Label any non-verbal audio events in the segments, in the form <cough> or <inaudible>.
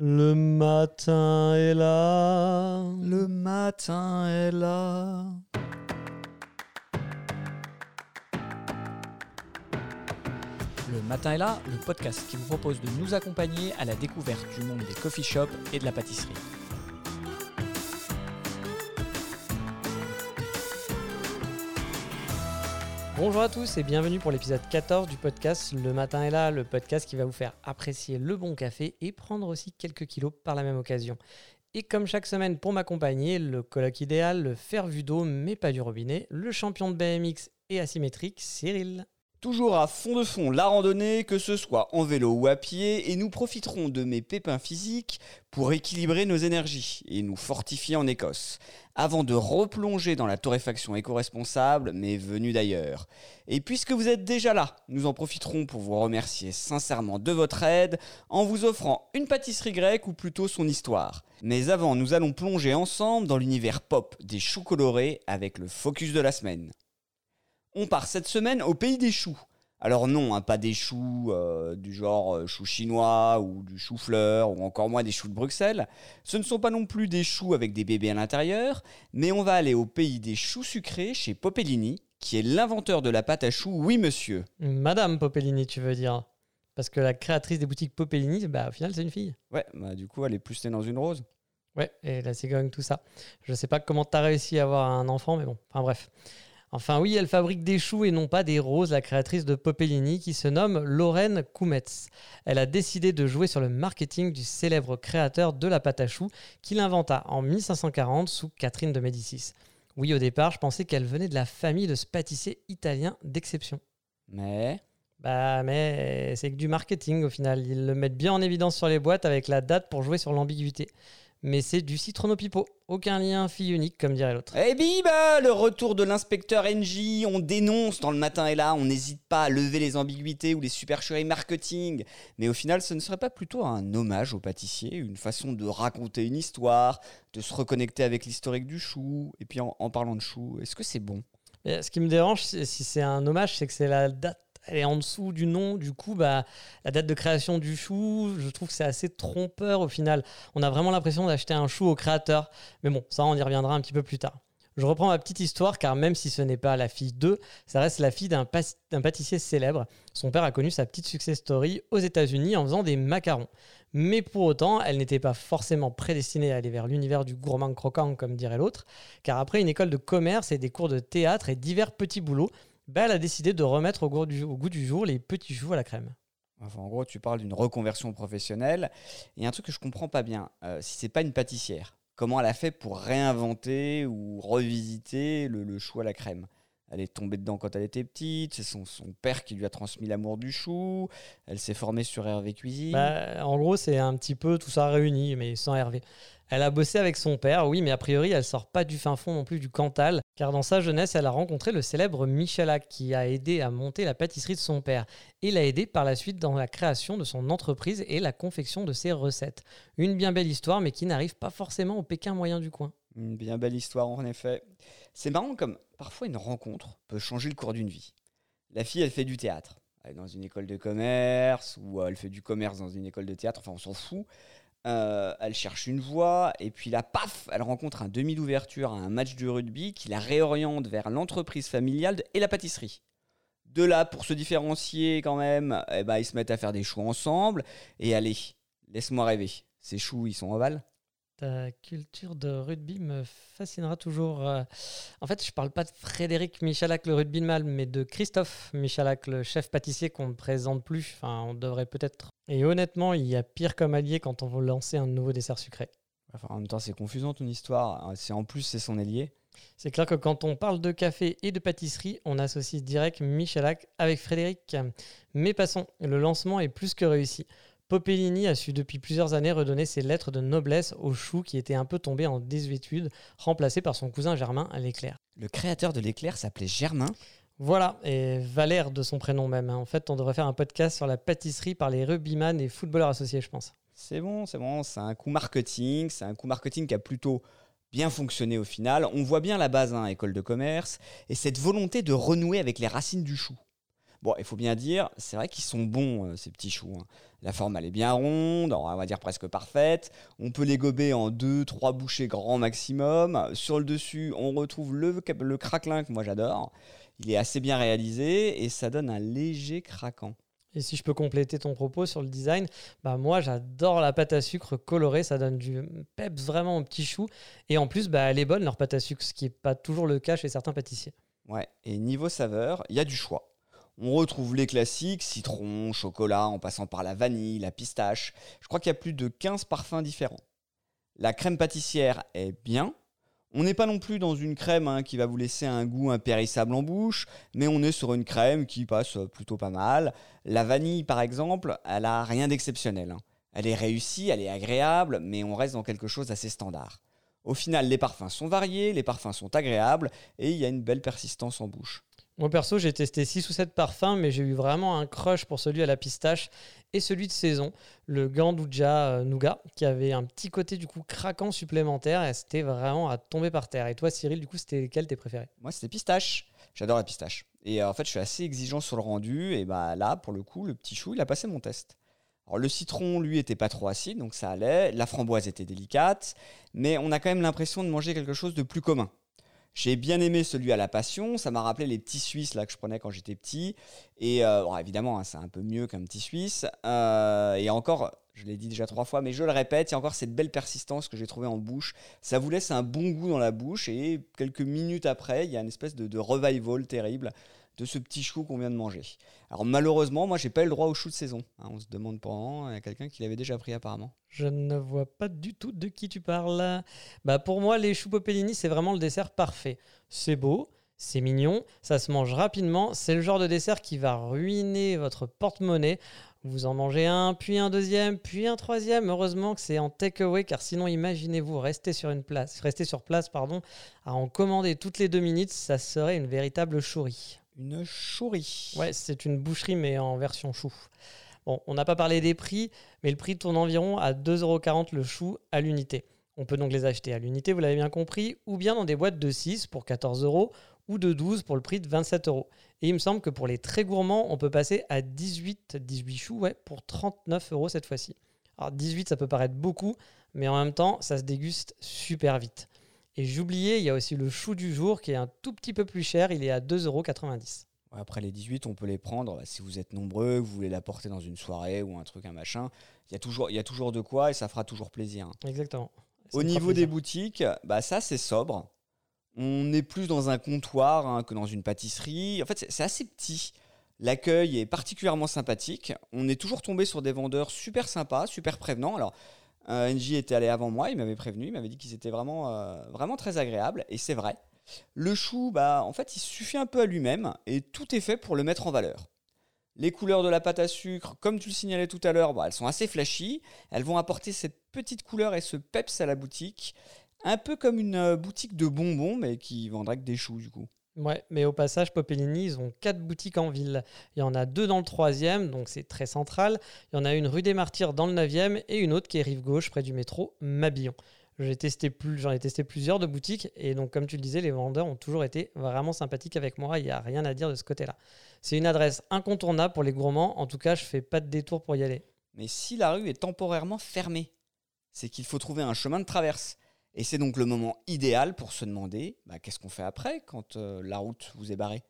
Le matin est là. Le matin est là. Le matin est là, le podcast qui vous propose de nous accompagner à la découverte du monde des coffee shops et de la pâtisserie. Bonjour à tous et bienvenue pour l'épisode 14 du podcast Le matin est là, le podcast qui va vous faire apprécier le bon café et prendre aussi quelques kilos par la même occasion. Et comme chaque semaine pour m'accompagner, le colloque idéal, le fer d'eau mais pas du robinet, le champion de BMX et asymétrique, Cyril. Toujours à fond de fond la randonnée, que ce soit en vélo ou à pied, et nous profiterons de mes pépins physiques pour équilibrer nos énergies et nous fortifier en Écosse, avant de replonger dans la torréfaction éco-responsable, mais venue d'ailleurs. Et puisque vous êtes déjà là, nous en profiterons pour vous remercier sincèrement de votre aide en vous offrant une pâtisserie grecque ou plutôt son histoire. Mais avant, nous allons plonger ensemble dans l'univers pop des choux colorés avec le focus de la semaine. On part cette semaine au pays des choux. Alors non, hein, pas des choux euh, du genre euh, chou chinois ou du chou-fleur ou encore moins des choux de Bruxelles. Ce ne sont pas non plus des choux avec des bébés à l'intérieur, mais on va aller au pays des choux sucrés chez Popellini, qui est l'inventeur de la pâte à choux, oui monsieur. Madame Popellini, tu veux dire Parce que la créatrice des boutiques Popellini, bah, au final, c'est une fille. Ouais, bah du coup, elle est plus née dans une rose. Ouais, et la cigogne, tout ça. Je sais pas comment t'as réussi à avoir un enfant, mais bon, enfin bref. Enfin oui, elle fabrique des choux et non pas des roses, la créatrice de Popellini qui se nomme Lorraine Koumetz. Elle a décidé de jouer sur le marketing du célèbre créateur de la pâte à choux qu'il inventa en 1540 sous Catherine de Médicis. Oui, au départ, je pensais qu'elle venait de la famille de ce pâtissier italien d'exception. Mais? Bah mais c'est que du marketing au final, ils le mettent bien en évidence sur les boîtes avec la date pour jouer sur l'ambiguïté. Mais c'est du citrono pipo, aucun lien fille unique comme dirait l'autre. Eh bim, le retour de l'inspecteur NJ, on dénonce dans le matin et là, on n'hésite pas à lever les ambiguïtés ou les supercheries marketing. Mais au final, ce ne serait pas plutôt un hommage au pâtissier, une façon de raconter une histoire, de se reconnecter avec l'historique du chou, et puis en, en parlant de chou, est-ce que c'est bon? Ce qui me dérange, si c'est un hommage, c'est que c'est la date. Elle est en dessous du nom, du coup, bah, la date de création du chou, je trouve que c'est assez trompeur au final. On a vraiment l'impression d'acheter un chou au créateur. Mais bon, ça, on y reviendra un petit peu plus tard. Je reprends ma petite histoire car même si ce n'est pas la fille d'eux, ça reste la fille d'un pâtissier célèbre. Son père a connu sa petite success story aux États-Unis en faisant des macarons. Mais pour autant, elle n'était pas forcément prédestinée à aller vers l'univers du gourmand croquant, comme dirait l'autre, car après une école de commerce et des cours de théâtre et divers petits boulots, bah, elle a décidé de remettre au goût, du, au goût du jour les petits choux à la crème. Enfin, en gros, tu parles d'une reconversion professionnelle. Et un truc que je comprends pas bien, euh, si c'est pas une pâtissière, comment elle a fait pour réinventer ou revisiter le, le chou à la crème? Elle est tombée dedans quand elle était petite, c'est son, son père qui lui a transmis l'amour du chou, elle s'est formée sur Hervé Cuisine. Bah, en gros, c'est un petit peu tout ça réuni, mais sans Hervé. Elle a bossé avec son père, oui, mais a priori, elle sort pas du fin fond non plus du Cantal, car dans sa jeunesse, elle a rencontré le célèbre Michalak, qui a aidé à monter la pâtisserie de son père, et l'a aidé par la suite dans la création de son entreprise et la confection de ses recettes. Une bien belle histoire, mais qui n'arrive pas forcément au Pékin moyen du coin. Une bien belle histoire en effet. C'est marrant comme parfois une rencontre peut changer le cours d'une vie. La fille, elle fait du théâtre. Elle est dans une école de commerce ou euh, elle fait du commerce dans une école de théâtre, enfin on s'en fout. Euh, elle cherche une voie et puis là, paf, elle rencontre un demi d'ouverture à un match de rugby qui la réoriente vers l'entreprise familiale et la pâtisserie. De là, pour se différencier quand même, eh ben, ils se mettent à faire des choux ensemble. Et allez, laisse-moi rêver. Ces choux, ils sont ovales? Ta culture de rugby me fascinera toujours. Euh, En fait, je parle pas de Frédéric Michalak, le rugbyman, mais de Christophe Michalak, le chef pâtissier qu'on ne présente plus. Enfin, on devrait peut-être. Et honnêtement, il y a pire comme allié quand on veut lancer un nouveau dessert sucré. Enfin, en même temps, c'est confusant ton histoire. C'est en plus, c'est son ailier. C'est clair que quand on parle de café et de pâtisserie, on associe direct Michalak avec Frédéric. Mais passons, le lancement est plus que réussi. Popellini a su depuis plusieurs années redonner ses lettres de noblesse au chou qui était un peu tombé en désuétude, remplacé par son cousin Germain à l'éclair. Le créateur de l'éclair s'appelait Germain. Voilà, et Valère de son prénom même. hein. En fait, on devrait faire un podcast sur la pâtisserie par les rugbyman et footballeurs associés, je pense. C'est bon, c'est bon, c'est un coup marketing, c'est un coup marketing qui a plutôt bien fonctionné au final. On voit bien la base, hein, école de commerce, et cette volonté de renouer avec les racines du chou. Bon, il faut bien dire, c'est vrai qu'ils sont bons, euh, ces petits choux. hein. La forme, elle est bien ronde, on va dire presque parfaite. On peut les gober en deux, trois bouchées grand maximum. Sur le dessus, on retrouve le, le craquelin que moi j'adore. Il est assez bien réalisé et ça donne un léger craquant. Et si je peux compléter ton propos sur le design, bah moi j'adore la pâte à sucre colorée, ça donne du peps vraiment au petit chou. Et en plus, bah, elle est bonne leur pâte à sucre, ce qui n'est pas toujours le cas chez certains pâtissiers. Ouais, et niveau saveur, il y a du choix. On retrouve les classiques, citron, chocolat, en passant par la vanille, la pistache. Je crois qu'il y a plus de 15 parfums différents. La crème pâtissière est bien. On n'est pas non plus dans une crème hein, qui va vous laisser un goût impérissable en bouche, mais on est sur une crème qui passe plutôt pas mal. La vanille, par exemple, elle a rien d'exceptionnel. hein. Elle est réussie, elle est agréable, mais on reste dans quelque chose d'assez standard. Au final, les parfums sont variés, les parfums sont agréables, et il y a une belle persistance en bouche. Moi perso, j'ai testé 6 ou 7 parfums, mais j'ai eu vraiment un crush pour celui à la pistache et celui de saison, le Ganduja euh, Nougat, qui avait un petit côté du coup craquant supplémentaire et c'était vraiment à tomber par terre. Et toi Cyril, du coup, c'était lequel tes préférés? Moi, c'était pistache. J'adore la pistache. Et euh, en fait, je suis assez exigeant sur le rendu. Et bah là, pour le coup, le petit chou, il a passé mon test. Alors, le citron, lui, était pas trop acide, donc ça allait. La framboise était délicate. Mais on a quand même l'impression de manger quelque chose de plus commun. J'ai bien aimé celui à la passion. Ça m'a rappelé les petits Suisses là, que je prenais quand j'étais petit. Et euh, évidemment, hein, c'est un peu mieux qu'un petit Suisse. Euh, et encore, je l'ai dit déjà trois fois, mais je le répète, il y a encore cette belle persistance que j'ai trouvée en bouche. Ça vous laisse un bon goût dans la bouche. Et quelques minutes après, il y a une espèce de revival terrible de ce petit chou qu'on vient de manger. Alors malheureusement, moi, j'ai pas eu le droit au chou de saison. Hein, on se demande pendant. Il y a quelqu'un qui l'avait déjà pris apparemment. Je ne vois pas du tout de qui tu parles. Bah pour moi, les choux Popellini, c'est vraiment le dessert parfait. C'est beau, c'est mignon, ça se mange rapidement. C'est le genre de dessert qui va ruiner votre porte-monnaie. Vous en mangez un, puis un deuxième, puis un troisième. Heureusement que c'est en takeaway, car sinon, imaginez-vous rester sur une place, rester sur place, pardon, à en commander toutes les deux minutes, ça serait une véritable chourie. Une chourie. Ouais, c'est une boucherie, mais en version chou. Bon, on n'a pas parlé des prix, mais le prix tourne environ à 2,40€ le chou à l'unité. On peut donc les acheter à l'unité, vous l'avez bien compris, ou bien dans des boîtes de 6 pour 14 euros ou de 12 pour le prix de 27 euros. Et il me semble que pour les très gourmands, on peut passer à 18, 18 choux ouais, pour 39 euros cette fois-ci. Alors 18, ça peut paraître beaucoup, mais en même temps, ça se déguste super vite. Et j'oubliais, il y a aussi le chou du jour qui est un tout petit peu plus cher, il est à 2,90 euros. Après les 18, on peut les prendre bah, si vous êtes nombreux, que vous voulez l'apporter dans une soirée ou un truc, un machin. Il y a toujours, il y a toujours de quoi et ça fera toujours plaisir. Exactement. Ça Au niveau des boutiques, bah ça c'est sobre. On est plus dans un comptoir hein, que dans une pâtisserie. En fait, c'est- c'est assez petit. L'accueil est particulièrement sympathique. On est toujours tombé sur des vendeurs super sympas, super prévenants. Alors, euh, NJ était allé avant moi, il m'avait prévenu, il m'avait dit qu'ils étaient vraiment, euh, vraiment très agréables, et c'est vrai. Le chou, bah, en fait, il suffit un peu à lui-même, et tout est fait pour le mettre en valeur. Les couleurs de la pâte à sucre, comme tu le signalais tout à l'heure, bah, elles sont assez flashy. Elles vont apporter cette petite couleur et ce peps à la boutique. Un peu comme une euh, boutique de bonbons, mais qui vendrait que des choux, du coup. Ouais, mais au passage, Popellini, ils ont quatre boutiques en ville. Il y en a deux dans le troisième, donc c'est très central. Il y en a une rue des Martyrs dans le 9e et une autre qui est rive gauche près du métro Mabillon. J'ai testé plus, j'en ai testé plusieurs de boutiques et donc comme tu le disais, les vendeurs ont toujours été vraiment sympathiques avec moi. Il n'y a rien à dire de ce côté-là. C'est une adresse incontournable pour les gourmands. En tout cas, je fais pas de détour pour y aller. Mais si la rue est temporairement fermée, c'est qu'il faut trouver un chemin de traverse. Et c'est donc le moment idéal pour se demander bah, qu'est-ce qu'on fait après quand euh, la route vous est barrée?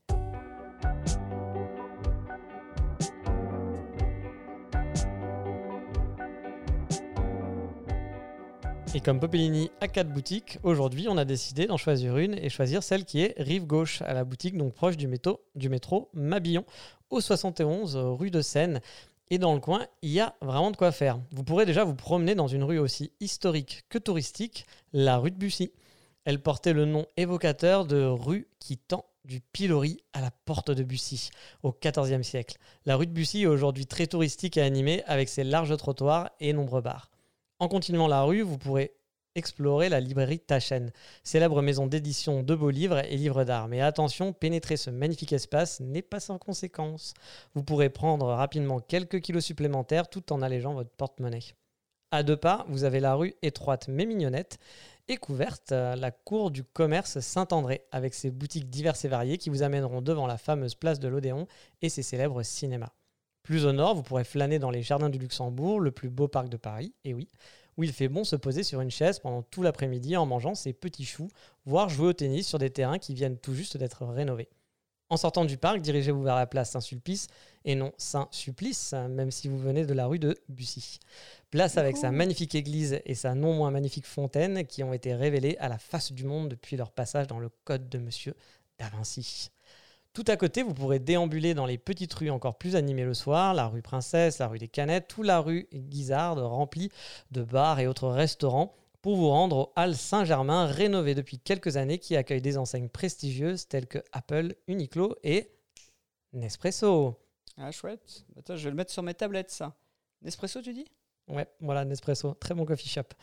Et comme Popellini a quatre boutiques, aujourd'hui, on a décidé d'en choisir une et choisir celle qui est rive gauche à la boutique, donc proche du métro, du métro Mabillon, au 71 rue de Seine. Et dans le coin, il y a vraiment de quoi faire. Vous pourrez déjà vous promener dans une rue aussi historique que touristique, la rue de Bussy. Elle portait le nom évocateur de rue qui tend du pilori à la porte de Bussy au XIVe siècle. La rue de Bussy est aujourd'hui très touristique et animée avec ses larges trottoirs et nombreux bars. En continuant la rue, vous pourrez explorer la librairie Taschen, célèbre maison d'édition de beaux livres et livres d'art. Mais attention, pénétrer ce magnifique espace n'est pas sans conséquence. Vous pourrez prendre rapidement quelques kilos supplémentaires tout en allégeant votre porte-monnaie. À deux pas, vous avez la rue étroite mais mignonnette et couverte, euh, la cour du commerce Saint-André, avec ses boutiques diverses et variées qui vous amèneront devant la fameuse place de l'Odéon et ses célèbres cinémas. Plus au nord, vous pourrez flâner dans les jardins du Luxembourg, le plus beau parc de Paris, et oui, où il fait bon se poser sur une chaise pendant tout l'après-midi en mangeant ses petits choux, voire jouer au tennis sur des terrains qui viennent tout juste d'être rénovés. En sortant du parc, dirigez-vous vers la place Saint-Sulpice et non Saint-Supplice, même si vous venez de la rue de Bussy. Place avec sa magnifique église et sa non moins magnifique fontaine qui ont été révélées à la face du monde depuis leur passage dans le code de Monsieur da Vinci. Tout à côté, vous pourrez déambuler dans les petites rues encore plus animées le soir, la rue Princesse, la rue des Canettes, toute la rue Guisarde remplie de bars et autres restaurants pour vous rendre au Hall Saint-Germain, rénové depuis quelques années, qui accueille des enseignes prestigieuses telles que Apple, Uniqlo et Nespresso. Ah, chouette. Attends, je vais le mettre sur mes tablettes, ça. Nespresso, tu dis? Ouais, voilà, Nespresso, très bon coffee shop.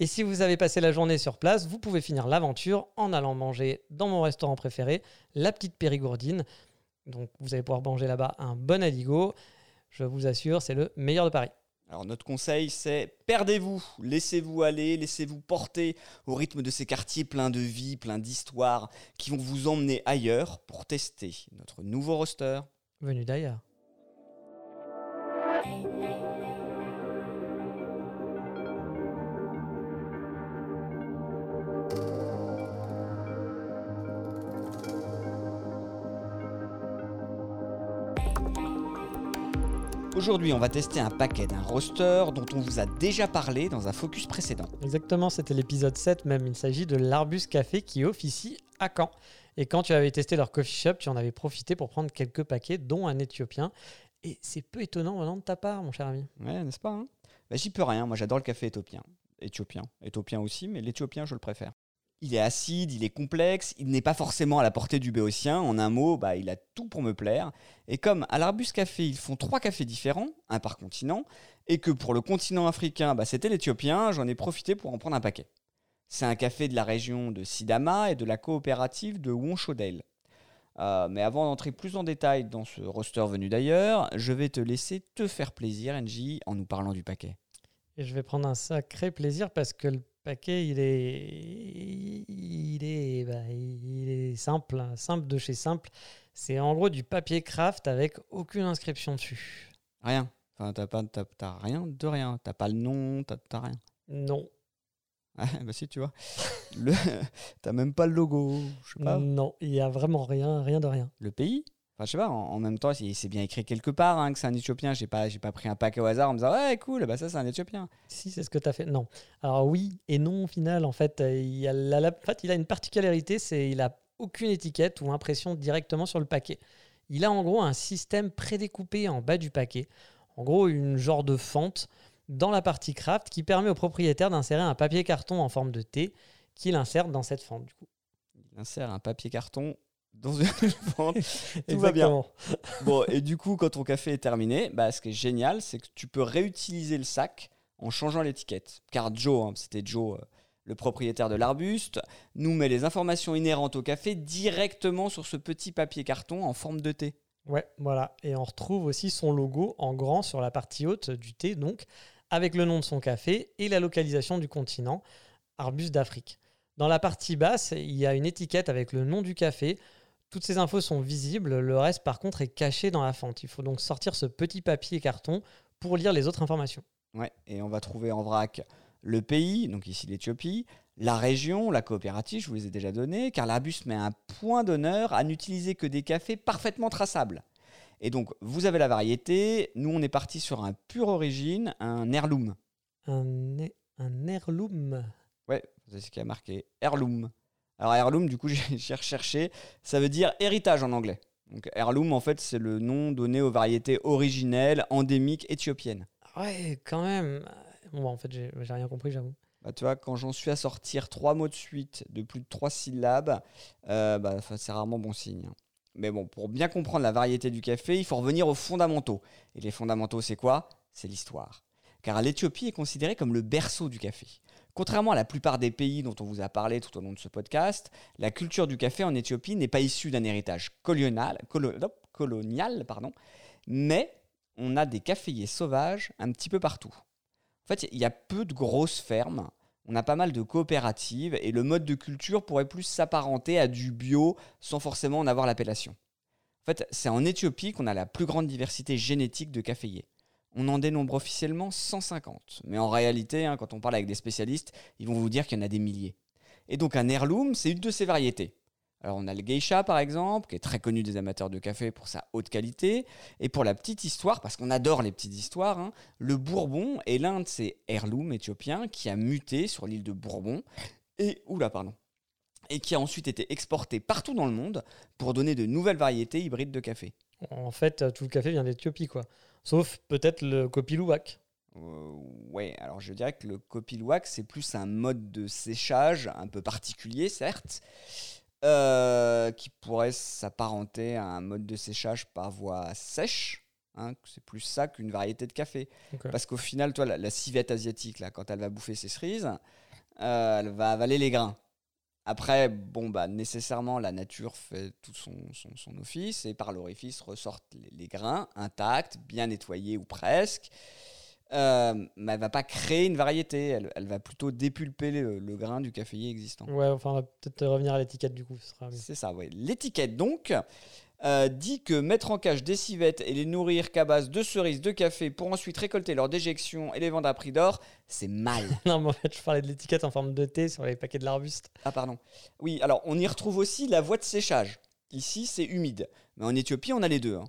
Et si vous avez passé la journée sur place, vous pouvez finir l'aventure en allant manger dans mon restaurant préféré, la petite Périgourdine. Donc vous allez pouvoir manger là-bas un bon aligot. Je vous assure, c'est le meilleur de Paris. Alors notre conseil, c'est perdez-vous, laissez-vous aller, laissez-vous porter au rythme de ces quartiers pleins de vie, pleins d'histoire, qui vont vous emmener ailleurs pour tester notre nouveau roster. Venu d'ailleurs. Aujourd'hui, on va tester un paquet d'un roster dont on vous a déjà parlé dans un focus précédent. Exactement, c'était l'épisode 7 même. Il s'agit de l'Arbus Café qui officie à Caen. Et quand tu avais testé leur coffee shop, tu en avais profité pour prendre quelques paquets, dont un éthiopien. Et c'est peu étonnant venant de ta part, mon cher ami. Ouais, n'est-ce pas hein? Bah, J'y peux rien, moi j'adore le café éthiopien. Éthiopien, éthiopien aussi, mais l'éthiopien je le préfère. Il est acide, il est complexe, il n'est pas forcément à la portée du béotien. En un mot, bah, il a tout pour me plaire. Et comme à l'Arbus Café, ils font trois cafés différents, un par continent, et que pour le continent africain, bah, c'était l'éthiopien, j'en ai profité pour en prendre un paquet. C'est un café de la région de Sidama et de la coopérative de Wonshodale. Euh, mais avant d'entrer plus en détail dans ce roster venu d'ailleurs, je vais te laisser te faire plaisir, NJ, en nous parlant du paquet. Et je vais prendre un sacré plaisir parce que le paquet, il est, il est, bah, il est simple, hein, simple de chez simple. C'est en gros du papier craft avec aucune inscription dessus. Rien. Enfin, t'as pas, t'as, rien de rien. T'as pas le nom, t'as, t'as rien. Non. <laughs> Ah, bah si, tu vois. Le... <laughs> t'as même pas le logo. Je sais pas. Non, il y a vraiment rien, rien de rien. Le pays? Enfin, je sais pas, en, même temps, c'est bien écrit quelque part hein, que c'est un Éthiopien. J'ai pas, pas pris un paquet au hasard en me disant, ouais, cool, bah ça, c'est un Éthiopien. Si, c'est ce que tu as fait. Non. Alors, oui et non, au final, en fait, euh, il, a la, en fait, il a une particularité c'est il a aucune étiquette ou impression directement sur le paquet. Il a en gros un système prédécoupé en bas du paquet. En gros, une genre de fente dans la partie craft qui permet au propriétaire d'insérer un papier carton en forme de T qu'il insère dans cette fente. Du coup. Il insère un papier carton dans une. <laughs> <laughs> Tout va bien. Bon, et <laughs> du coup, quand ton café est terminé, bah, ce qui est génial, c'est que tu peux réutiliser le sac en changeant l'étiquette. Car Joe, hein, c'était Joe, euh, le propriétaire de l'arbuste, nous met les informations inhérentes au café directement sur ce petit papier carton en forme de thé. Ouais, voilà. Et on retrouve aussi son logo en grand sur la partie haute du thé, donc, avec le nom de son café et la localisation du continent, Arbuste d'Afrique. Dans la partie basse, il y a une étiquette avec le nom du café, toutes ces infos sont visibles, le reste par contre est caché dans la fente. Il faut donc sortir ce petit papier carton pour lire les autres informations. Ouais, et on va trouver en vrac le pays, donc ici l'Éthiopie, la région, la coopérative, je vous les ai déjà donnés, car l'Arbus met un point d'honneur à n'utiliser que des cafés parfaitement traçables. Et donc, vous avez la variété, nous on est parti sur un pur origine, un heirloom. Un, un heirloom Ouais, c'est ce qui a marqué, heirloom. Alors heirloom, du coup, <laughs> j'ai recherché, ça veut dire héritage en anglais. Donc heirloom, en fait, c'est le nom donné aux variétés originelles, endémiques éthiopiennes. Ouais, quand même. Bon, en fait, j'ai rien compris, j'avoue. Bah, tu vois, quand j'en suis à sortir trois mots de suite de plus de trois syllabes, euh, bah, c'est rarement bon signe. Mais bon, pour bien comprendre la variété du café, il faut revenir aux fondamentaux. Et les fondamentaux, c'est quoi? C'est l'histoire. Car l'Éthiopie est considérée comme le berceau du café. Contrairement à la plupart des pays dont on vous a parlé tout au long de ce podcast, la culture du café en Éthiopie n'est pas issue d'un héritage colonial, colonial pardon, mais on a des caféiers sauvages un petit peu partout. En fait, il y a peu de grosses fermes. On a pas mal de coopératives et le mode de culture pourrait plus s'apparenter à du bio sans forcément en avoir l'appellation. En fait, c'est en Éthiopie qu'on a la plus grande diversité génétique de caféiers. On en dénombre officiellement 150, mais en réalité, hein, quand on parle avec des spécialistes, ils vont vous dire qu'il y en a des milliers. Et donc un heirloom, c'est une de ces variétés. Alors on a le geisha par exemple, qui est très connu des amateurs de café pour sa haute qualité. Et pour la petite histoire, parce qu'on adore les petites histoires, hein, le Bourbon est l'un de ces heirlooms éthiopiens qui a muté sur l'île de Bourbon et oula pardon et qui a ensuite été exporté partout dans le monde pour donner de nouvelles variétés hybrides de café. En fait, tout le café vient d'Éthiopie, quoi. Sauf peut-être le Kopilouak. Euh, ouais, alors je dirais que le Kopilouak, c'est plus un mode de séchage un peu particulier, certes, euh, qui pourrait s'apparenter à un mode de séchage par voie sèche. Hein, c'est plus ça qu'une variété de café. Parce qu'au final, toi, la, civette asiatique, là, quand elle va bouffer ses cerises, euh, elle va avaler les grains. Après, bon, bah, nécessairement, la nature fait tout son, son, office et par l'orifice ressortent les, grains intacts, bien nettoyés ou presque. Euh, mais elle va pas créer une variété, elle, va plutôt dépulper le, grain du caféier existant. Ouais, enfin, on va peut-être revenir à l'étiquette du coup. C'est ça, oui. L'étiquette, donc, euh, dit que mettre en cage des civettes et les nourrir qu'à base de cerises, de café pour ensuite récolter leur déjection et les vendre à prix d'or, c'est mal. <laughs> non, mais en fait, je parlais de l'étiquette en forme de thé sur les paquets de l'arbuste. Ah, pardon. Oui, alors on y retrouve aussi la voie de séchage. Ici, c'est humide. Mais en Éthiopie, on a les deux. Hein.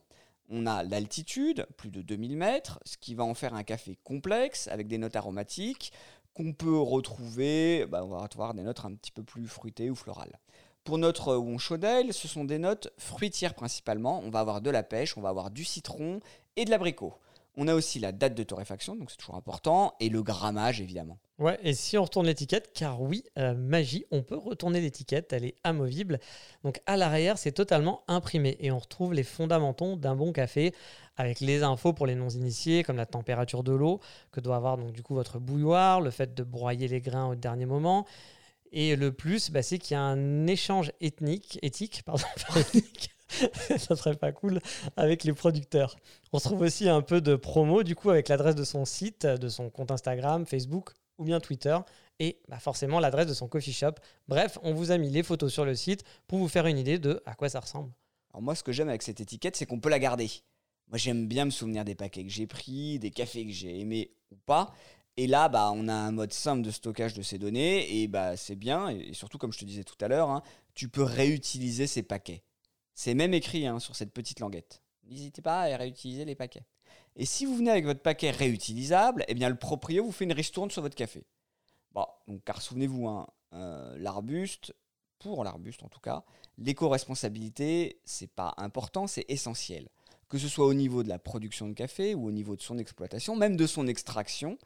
On a l'altitude, plus de 2000 mètres, ce qui va en faire un café complexe avec des notes aromatiques qu'on peut retrouver, bah, on va avoir des notes un petit peu plus fruitées ou florales. Pour notre Wonchodel, ce sont des notes fruitières principalement. On va avoir de la pêche, on va avoir du citron et de l'abricot. On a aussi la date de torréfaction, donc c'est toujours important, et le grammage évidemment. Ouais, et si on retourne l'étiquette, car oui, euh, magie, on peut retourner l'étiquette, elle est amovible. Donc à l'arrière, c'est totalement imprimé et on retrouve les fondamentaux d'un bon café avec les infos pour les non-initiés, comme la température de l'eau que doit avoir donc du coup votre bouilloire, le fait de broyer les grains au dernier moment. Et le plus, bah, c'est qu'il y a un échange ethnique, éthique, pardon, <laughs> ça serait pas cool avec les producteurs. On se trouve aussi un peu de promo du coup avec l'adresse de son site, de son compte Instagram, Facebook ou bien Twitter et bah, forcément l'adresse de son coffee shop. Bref, on vous a mis les photos sur le site pour vous faire une idée de à quoi ça ressemble. Alors moi ce que j'aime avec cette étiquette c'est qu'on peut la garder. Moi j'aime bien me souvenir des paquets que j'ai pris, des cafés que j'ai aimés ou pas. Et là, bah, on a un mode simple de stockage de ces données et bah, c'est bien. Et surtout, comme je te disais tout à l'heure, hein, tu peux réutiliser ces paquets. C'est même écrit hein, sur cette petite languette. N'hésitez pas à réutiliser les paquets. Et si vous venez avec votre paquet réutilisable, eh bien le proprio vous fait une ristourne sur votre café. Bon, donc, car souvenez-vous, hein, euh, l'arbuste, pour l'arbuste en tout cas, l'éco-responsabilité, c'est pas important, c'est essentiel. Que ce soit au niveau de la production de café ou au niveau de son exploitation, même de son extraction.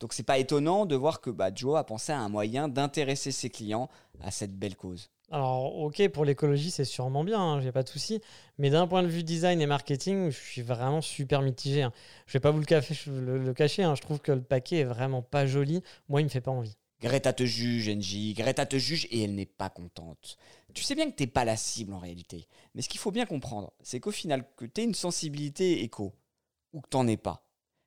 Donc c'est pas étonnant de voir que bah, Joe a pensé à un moyen d'intéresser ses clients à cette belle cause. Alors, ok, pour l'écologie, c'est sûrement bien, hein, j'ai pas de souci. Mais d'un point de vue design et marketing, je suis vraiment super mitigé. Hein. Je vais pas vous le, le, cacher, hein. je trouve que le paquet est vraiment pas joli. Moi, il me fait pas envie. Greta te juge, NJ. Greta te juge et elle n'est pas contente. Tu sais bien que t'es pas la cible en réalité. Mais ce qu'il faut bien comprendre, c'est qu'au final, que tu aies une sensibilité éco ou que t'en aies pas,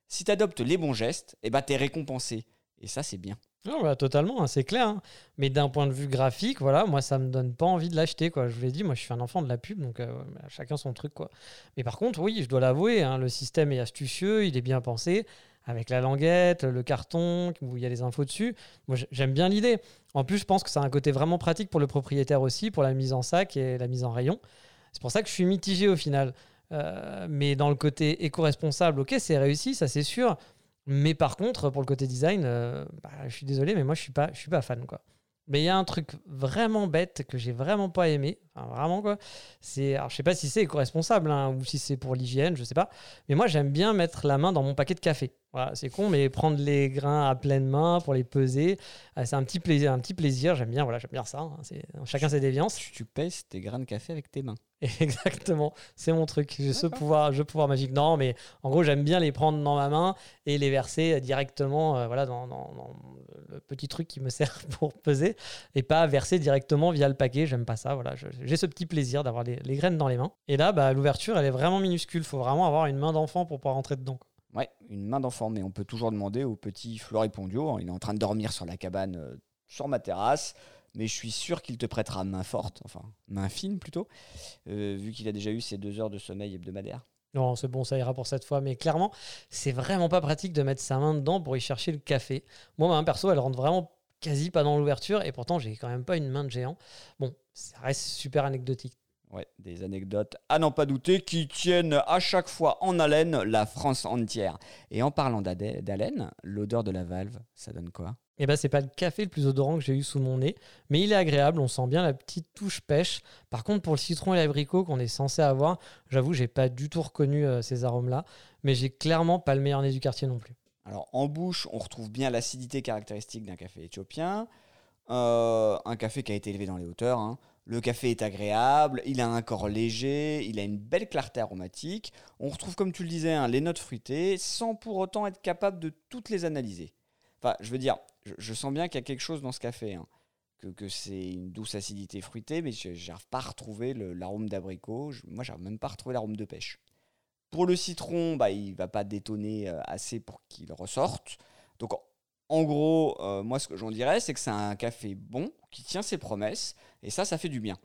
si tu adoptes les bons gestes, eh ben, tu es récompensé. Et ça, c'est bien. Non, bah, totalement, hein, c'est clair. Hein. Mais d'un point de vue graphique, voilà, moi, ça me donne pas envie de l'acheter. Quoi. Je vous l'ai dit, moi, je suis un enfant de la pub, donc euh, chacun son truc. Quoi. Mais par contre, oui, je dois l'avouer, hein, le système est astucieux, il est bien pensé, avec la languette, le carton, où il y a les infos dessus. Moi, j'aime bien l'idée. En plus, je pense que ça a un côté vraiment pratique pour le propriétaire aussi, pour la mise en sac et la mise en rayon. C'est pour ça que je suis mitigé au final. Euh, mais dans le côté éco-responsable, ok, c'est réussi, ça c'est sûr. Mais par contre, pour le côté design, euh, bah, je suis désolé, mais moi je suis pas, je suis pas fan quoi. Mais il y a un truc vraiment bête que j'ai vraiment pas aimé, vraiment quoi. C'est, alors je sais pas si c'est éco-responsable hein, ou si c'est pour l'hygiène, je sais pas. Mais moi j'aime bien mettre la main dans mon paquet de café. Voilà, c'est con, mais prendre les grains à pleine main pour les peser, euh, c'est un petit plaisir, un petit plaisir. J'aime bien, voilà, j'aime bien ça. Hein. c'est, chacun ses déviances. Tu, tu pèses tes grains de café avec tes mains. <laughs> Exactement, c'est mon truc. J'ai ce pouvoir, je pouvoir magique. Non, mais en gros, j'aime bien les prendre dans ma main et les verser directement euh, voilà, dans, le petit truc qui me <laughs> sert pour peser et pas verser directement via le paquet. J'aime pas ça. Voilà, j'ai ce petit plaisir d'avoir les, graines dans les mains. Et là, bah, l'ouverture, elle est vraiment minuscule. Il faut vraiment avoir une main d'enfant pour pouvoir rentrer dedans. Ouais, une main d'enfant, mais on peut toujours demander au petit Flori Pondio. Il est en train de dormir sur la cabane, euh, sur ma terrasse, mais je suis sûr qu'il te prêtera main forte, enfin main fine plutôt, euh, vu qu'il a déjà eu ses deux heures de sommeil hebdomadaire. Non, c'est bon, ça ira pour cette fois. Mais clairement, c'est vraiment pas pratique de mettre sa main dedans pour y chercher le café. Moi, ma main perso, elle rentre vraiment quasi pas dans l'ouverture et pourtant, j'ai quand même pas une main de géant. Bon, ça reste super anecdotique. Ouais, des anecdotes à n'en pas douter qui tiennent à chaque fois en haleine la France entière. Et en parlant d'haleine, l'odeur de la valve, ça donne quoi? Et ben, c'est pas le café le plus odorant que j'ai eu sous mon nez, mais il est agréable, on sent bien la petite touche pêche. Par contre, pour le citron et l'abricot qu'on est censé avoir, j'avoue, j'ai pas du tout reconnu euh, ces arômes-là, mais j'ai clairement pas le meilleur nez du quartier non plus. Alors en bouche, on retrouve bien l'acidité caractéristique d'un café éthiopien, Euh, un café qui a été élevé dans les hauteurs. hein. Le café est agréable, il a un corps léger, il a une belle clarté aromatique. On retrouve, comme tu le disais, hein, les notes fruitées, sans pour autant être capable de toutes les analyser. Enfin, je veux dire, je, je sens bien qu'il y a quelque chose dans ce café, hein. que, c'est une douce acidité fruitée, mais je n'arrive pas à retrouver l'arôme d'abricot. Je- Moi, j'arrive même pas à retrouver l'arôme de pêche. Pour le citron, bah, il va pas détonner euh, assez pour qu'il ressorte. Donc, en- gros, euh, moi, ce que j'en dirais, c'est que c'est un café bon, qui tient ses promesses, et ça, ça fait du bien.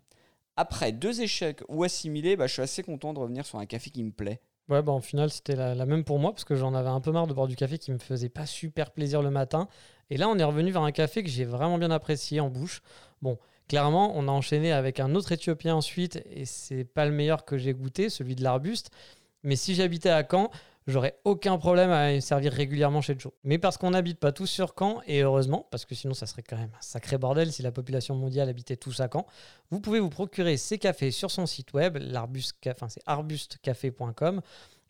Après deux échecs ou assimilés, bah, je suis assez content de revenir sur un café qui me plaît. Ouais, bah, en final, c'était la, la même pour moi parce que j'en avais un peu marre de boire du café qui me faisait pas super plaisir le matin. Et là, on est revenu vers un café que j'ai vraiment bien apprécié en bouche. Bon, clairement, on a enchaîné avec un autre éthiopien ensuite et c'est pas le meilleur que j'ai goûté, celui de l'arbuste. Mais si j'habitais à Caen, j'aurais aucun problème à servir régulièrement chez Joe. Mais parce qu'on n'habite pas tous sur Caen, et heureusement, parce que sinon ça serait quand même un sacré bordel si la population mondiale habitait tous à Caen, vous pouvez vous procurer ces cafés sur son site web, enfin c'est arbustecafé.com.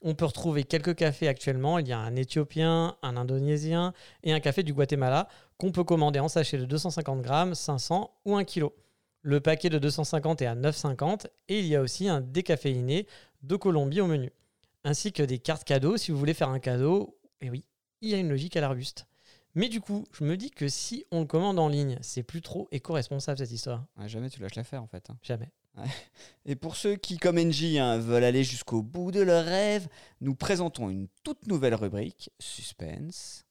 On peut retrouver quelques cafés actuellement. Il y a un éthiopien, un indonésien et un café du Guatemala qu'on peut commander en sachet de 250 grammes, 500 ou 1 kg. Le paquet de 250 est à 9,50 et il y a aussi un décaféiné de Colombie au menu. Ainsi que des cartes cadeaux si vous voulez faire un cadeau. Et oui, il y a une logique à l'arbuste. Mais du coup, je me dis que si on le commande en ligne, c'est plus trop éco-responsable cette histoire. Ouais, jamais tu lâches l'affaire, en fait. hein. Jamais. Et pour ceux qui, comme NJ, hein, veulent aller jusqu'au bout de leur rêve, nous présentons une toute nouvelle rubrique, Suspense.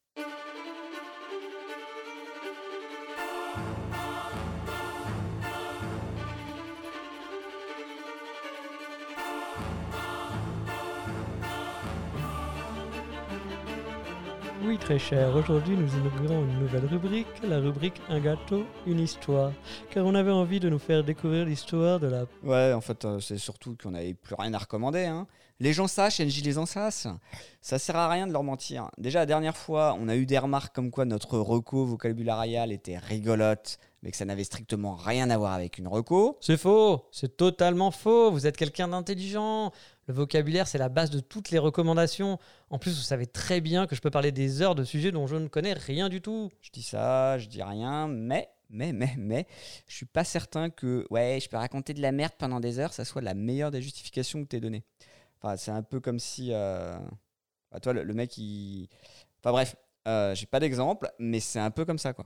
Oui, très cher. Aujourd'hui, nous inaugurons une nouvelle rubrique, la rubrique Un gâteau, une histoire. Car on avait envie de nous faire découvrir l'histoire de la. Ouais, en fait, euh, c'est surtout qu'on n'avait plus rien à recommander. hein. Les gens sachent, NJ les en sasse. Ça sert à rien de leur mentir. Déjà, la dernière fois, on a eu des remarques comme quoi notre reco vocabularial était rigolote, mais que ça n'avait strictement rien à voir avec une reco. C'est faux C'est totalement faux Vous êtes quelqu'un d'intelligent Le vocabulaire, c'est la base de toutes les recommandations. En plus, vous savez très bien que je peux parler des heures de sujets dont je ne connais rien du tout. Je dis ça, je dis rien, mais, mais, mais, mais, je suis pas certain que, ouais, je peux raconter de la merde pendant des heures, ça soit la meilleure des justifications que t'es données. Enfin, c'est un peu comme si, euh, bah, toi, le, le mec, il... Enfin bref, euh, j'ai pas d'exemple, mais c'est un peu comme ça, quoi.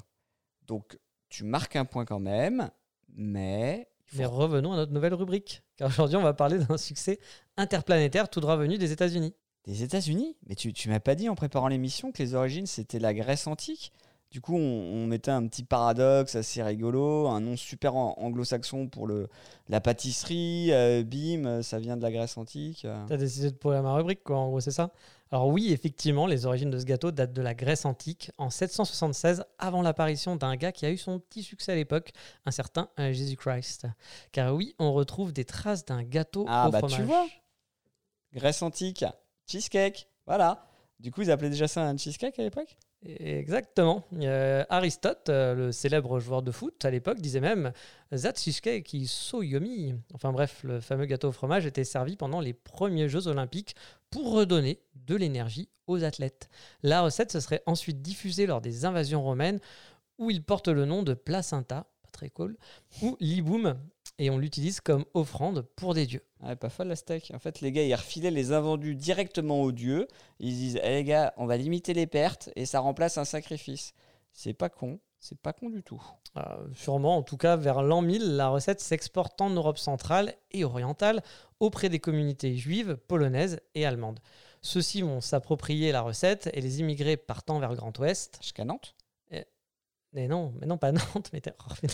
Donc, tu marques un point quand même, mais... Mais revenons à notre nouvelle rubrique. Car aujourd'hui, on va parler d'un succès interplanétaire tout droit venu des États-Unis. Des États-Unis? Mais tu, tu m'as pas dit en préparant l'émission que les origines c'était la Grèce antique Du coup, on, on mettait un petit paradoxe assez rigolo, un nom super an- anglo-saxon pour le, la pâtisserie, euh, bim, ça vient de la Grèce antique. euh. T'as décidé de pourrir ma rubrique, quoi, en gros, c'est ça? Alors oui, effectivement, les origines de ce gâteau datent de la Grèce antique, en 776, avant l'apparition d'un gars qui a eu son petit succès à l'époque, un certain euh, Jésus-Christ. Car oui, on retrouve des traces d'un gâteau Ah, au bah, tu fromage. vois. Grèce antique, cheesecake, voilà. Du coup, ils appelaient déjà ça un cheesecake à l'époque? Exactement. Euh, Aristote, euh, le célèbre joueur de foot à l'époque, disait même That cheesecake is so yummy. Enfin bref, le fameux gâteau au fromage était servi pendant les premiers Jeux Olympiques pour redonner de l'énergie aux athlètes. La recette se serait ensuite diffusée lors des invasions romaines où il porte le nom de placenta, pas très cool, ou liboum, et on l'utilise comme offrande pour des dieux. Ouais, pas folle la steak. En fait, les gars, ils refilaient les invendus directement aux dieux. Ils se disent, Eh, les gars, on va limiter les pertes et ça remplace un sacrifice. C'est pas con, c'est pas con du tout. Euh, sûrement, en tout cas, vers l'an 1000, la recette s'exporte en Europe centrale et orientale auprès des communautés juives, polonaises et allemandes. Ceux-ci vont s'approprier la recette et les immigrés partant vers le Grand Ouest. Jusqu'à Nantes? Mais non, mais non, pas Nantes. <laughs> Mais oh, mais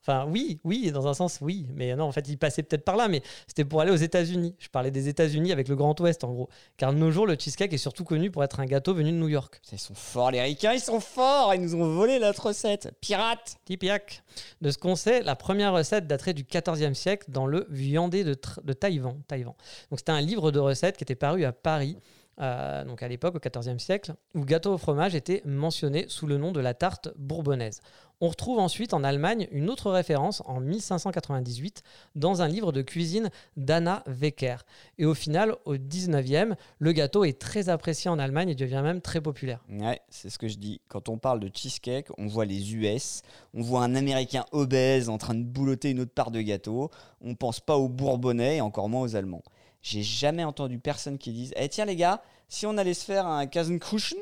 enfin, oui, oui, dans un sens, oui. Mais non, en fait, ils passaient peut-être par là, mais c'était pour aller aux États-Unis. Je parlais des États-Unis avec le Grand Ouest, en gros. Car de nos jours, le cheesecake est surtout connu pour être un gâteau venu de New York. Ils sont forts, les ricains, ils sont forts Ils nous ont volé notre recette Pirates Tipiak. De ce qu'on sait, la première recette daterait du XIVe siècle dans le Viandé de, de Taïwan. Taïwan. Donc c'était un livre de recettes qui était paru à Paris, donc à l'époque au XIVe siècle, où le gâteau au fromage était mentionné sous le nom de la tarte bourbonnaise. On retrouve ensuite en Allemagne une autre référence en 1598 dans un livre de cuisine d'Anna Wecker. Et au final, au 19e, le gâteau est très apprécié en Allemagne et devient même très populaire. Ouais, c'est ce que je dis. Quand on parle de cheesecake, on voit les US, on voit un Américain obèse en train de boulotter une autre part de gâteau, on pense pas aux Bourbonnais et encore moins aux Allemands. J'ai jamais entendu personne qui dise Eh tiens les gars, si on allait se faire un Käsenkruschen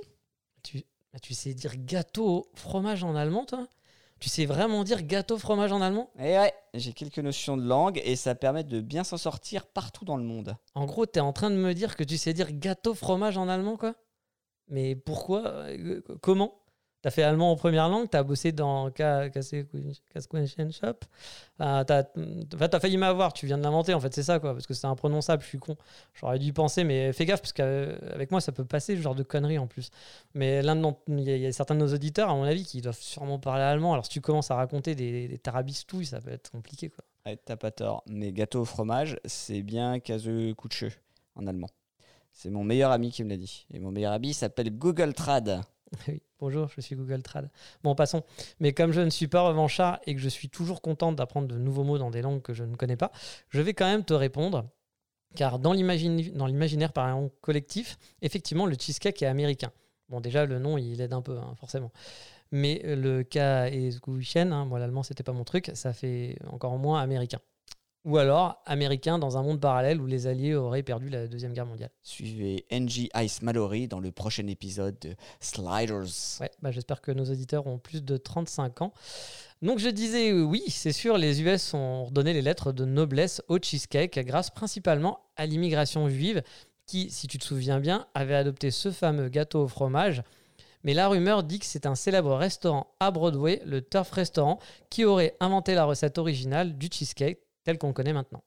Tu, ah, tu sais dire gâteau au fromage en allemand, toi? Tu sais vraiment dire gâteau fromage en allemand? Eh ouais, j'ai quelques notions de langue et ça permet de bien s'en sortir partout dans le monde. En gros, t'es en train de me dire que tu sais dire gâteau fromage en allemand, quoi? Mais pourquoi? Euh, Comment T'as fait allemand en première langue, t'as bossé dans Kasquenchen Shop. T'as enfin, t'as failli m'avoir, tu viens de l'inventer en fait, c'est ça quoi, parce que c'est imprononçable, je suis con. J'aurais dû y penser, mais fais gaffe, parce qu'avec moi ça peut passer ce genre de conneries en plus. Mais l'un il y, y a certains de nos auditeurs, à mon avis, qui doivent sûrement parler allemand. Alors si tu commences à raconter des, des ça peut être compliqué quoi. Ouais, t'as pas tort, mais gâteau au fromage, c'est bien Käsekutsche en allemand. C'est mon meilleur ami qui me l'a dit. Et mon meilleur ami s'appelle Google Trad. <laughs> Bonjour, je suis Google Trad. Bon, passons. Mais comme je ne suis pas revanchard et que je suis toujours contente d'apprendre de nouveaux mots dans des langues que je ne connais pas, je vais quand même te répondre. Car dans l'imaginaire collectif, effectivement, le cheesecake est américain. Bon, déjà, le nom, il aide un peu, hein, forcément. Mais euh, le K et hein, moi l'allemand, c'était pas mon truc, ça fait encore moins américain. Ou alors américain dans un monde parallèle où les Alliés auraient perdu la Deuxième Guerre mondiale. Suivez NG Ice Mallory dans le prochain épisode de Sliders. Ouais, bah, j'espère que nos auditeurs ont plus de 35 ans. Donc je disais oui, c'est sûr, les US ont redonné les lettres de noblesse au cheesecake grâce principalement à l'immigration juive qui, si tu te souviens bien, avait adopté ce fameux gâteau au fromage. Mais la rumeur dit que c'est un célèbre restaurant à Broadway, le Turf Restaurant, qui aurait inventé la recette originale du cheesecake tel qu'on connaît maintenant.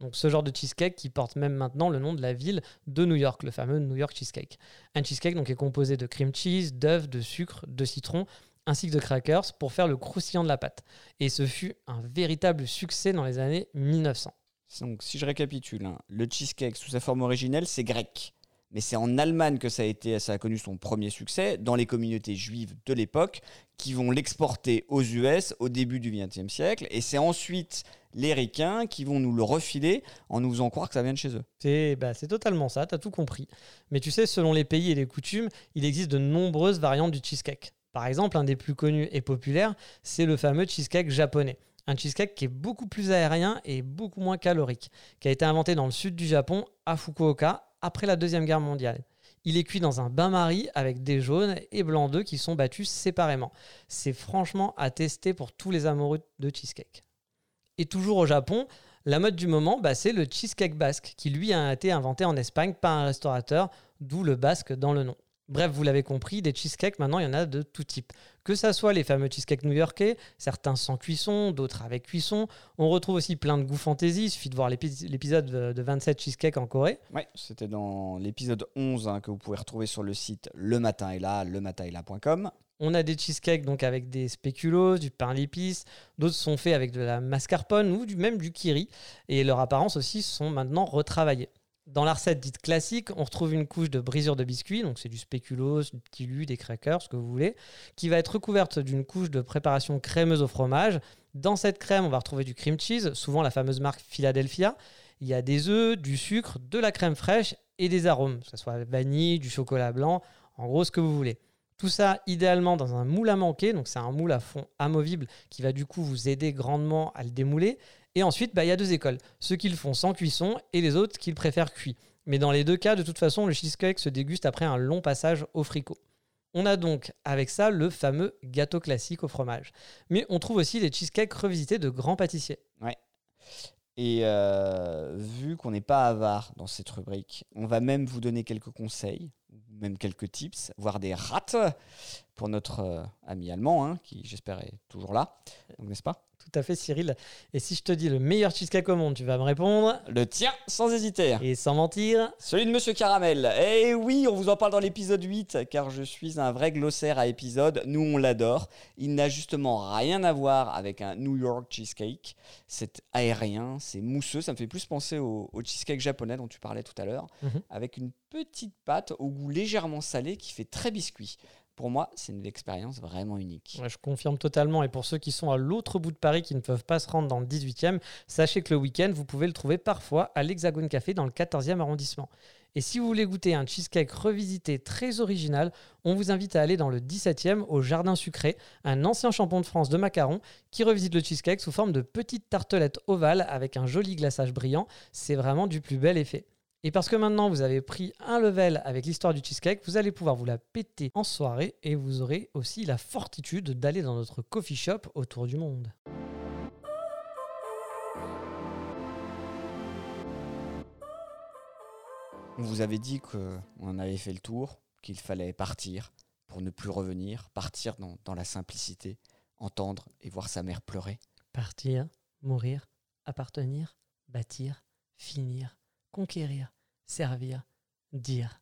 Donc ce genre de cheesecake qui porte même maintenant le nom de la ville de New York, le fameux New York Cheesecake. Un cheesecake donc est composé de cream cheese, d'œufs, de sucre, de citron, ainsi que de crackers pour faire le croustillant de la pâte. Et ce fut un véritable succès dans les années 1900. Donc, si je récapitule, hein, le cheesecake sous sa forme originelle, c'est grec. Mais c'est en Allemagne que ça a, connu son premier succès, dans les communautés juives de l'époque, qui vont l'exporter aux US au début du XXe siècle. Et c'est ensuite les ricains qui vont nous le refiler en nous faisant croire que ça vient de chez eux. C'est bah, c'est totalement ça, tu as tout compris. Mais tu sais, selon les pays et les coutumes, il existe de nombreuses variantes du cheesecake. Par exemple, un des plus connus et populaires, c'est le fameux cheesecake japonais. Un cheesecake qui est beaucoup plus aérien et beaucoup moins calorique, qui a été inventé dans le sud du Japon, à Fukuoka, après la Deuxième Guerre mondiale. Il est cuit dans un bain-marie avec des jaunes et blancs d'œufs qui sont battus séparément. C'est franchement à tester pour tous les amoureux de cheesecake. Et toujours au Japon, la mode du moment, bah, c'est le cheesecake basque, qui lui a été inventé en Espagne par un restaurateur, d'où le basque dans le nom. Bref, vous l'avez compris, des cheesecakes, maintenant, il y en a de tout type. Que ça soit les fameux cheesecakes new-yorkais, certains sans cuisson, d'autres avec cuisson. On retrouve aussi plein de goûts fantaisie. Il suffit de voir l'épi- l'épisode de de 27 cheesecakes en Corée. Ouais, c'était dans l'épisode 11 hein, que vous pouvez retrouver sur le site Le Matin est là, lematin-est-là.com. On a des cheesecakes donc avec des spéculoos, du pain l'épice. D'autres sont faits avec de la mascarpone ou du, même du kiri. Et leur apparence aussi sont maintenant retravaillées. Dans la recette dite classique, on retrouve une couche de brisure de biscuit, donc c'est du spéculoos, du petit lu, des crackers, ce que vous voulez, qui va être recouverte d'une couche de préparation crémeuse au fromage. Dans cette crème, on va retrouver du cream cheese, souvent la fameuse marque Philadelphia. Il y a des œufs, du sucre, de la crème fraîche et des arômes, que ce soit vanille, du chocolat blanc, en gros ce que vous voulez. Tout ça idéalement dans un moule à manquer, donc c'est un moule à fond amovible qui va du coup vous aider grandement à le démouler. Et ensuite, bah, il y a deux écoles, ceux qui le font sans cuisson et les autres qui le préfèrent cuit. Mais dans les deux cas, de toute façon, le cheesecake se déguste après un long passage au fricot. On a donc avec ça le fameux gâteau classique au fromage. Mais on trouve aussi les cheesecakes revisités de grands pâtissiers. Et euh, vu qu'on n'est pas avare dans cette rubrique, on va même vous donner quelques conseils, même quelques tips, voire des rats pour notre euh, ami allemand, hein, qui j'espère est toujours là, n'est-ce pas? Tout à fait, Cyril. Et si je te dis le meilleur cheesecake au monde, tu vas me répondre Le tien, sans hésiter. Et sans mentir, Celui de Monsieur Caramel. Eh oui, on vous en parle dans l'épisode 8, car je suis un vrai glossaire à épisode. Nous, on l'adore. Il n'a justement rien à voir avec un New York cheesecake. C'est aérien, c'est mousseux. Ça me fait plus penser au, au cheesecake japonais dont tu parlais tout à l'heure, Mhm. avec une petite pâte au goût légèrement salé qui fait très biscuit. Pour moi, c'est une expérience vraiment unique. Je confirme totalement. Et pour ceux qui sont à l'autre bout de Paris qui ne peuvent pas se rendre dans le 18e, sachez que le week-end, vous pouvez le trouver parfois à l'Hexagone Café dans le 14e arrondissement. Et si vous voulez goûter un cheesecake revisité très original, on vous invite à aller dans le 17e au Jardin Sucré, un ancien champion de France de macarons qui revisite le cheesecake sous forme de petites tartelettes ovales avec un joli glaçage brillant. C'est vraiment du plus bel effet. Et parce que maintenant vous avez pris un level avec l'histoire du cheesecake, vous allez pouvoir vous la péter en soirée et vous aurez aussi la fortitude d'aller dans notre coffee shop autour du monde. On vous avait dit qu'on en avait fait le tour, qu'il fallait partir pour ne plus revenir, partir dans, dans la simplicité, entendre et voir sa mère pleurer. Partir, mourir, appartenir, bâtir, finir, conquérir, servir, dire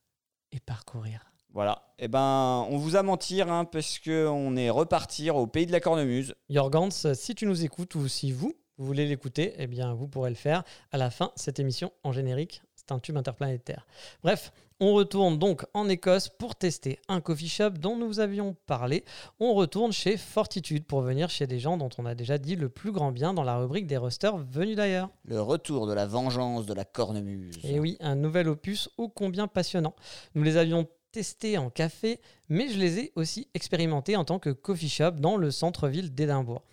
et parcourir. Voilà. Eh ben, on vous a menti, hein, parce qu'on est repartir au pays de la cornemuse. Jorgans, si tu nous écoutes ou si vous, vous voulez l'écouter, eh bien vous pourrez le faire à la fin cette émission en générique. C'est un tube interplanétaire. Bref, on retourne donc en Écosse pour tester un coffee shop dont nous avions parlé. On retourne chez Fortitude pour venir chez des gens dont on a déjà dit le plus grand bien dans la rubrique des rosters venus d'ailleurs. Le retour de la vengeance de la cornemuse. Et oui, un nouvel opus ô combien passionnant. Nous les avions testés en café, mais je les ai aussi expérimentés en tant que coffee shop dans le centre-ville d'Édimbourg.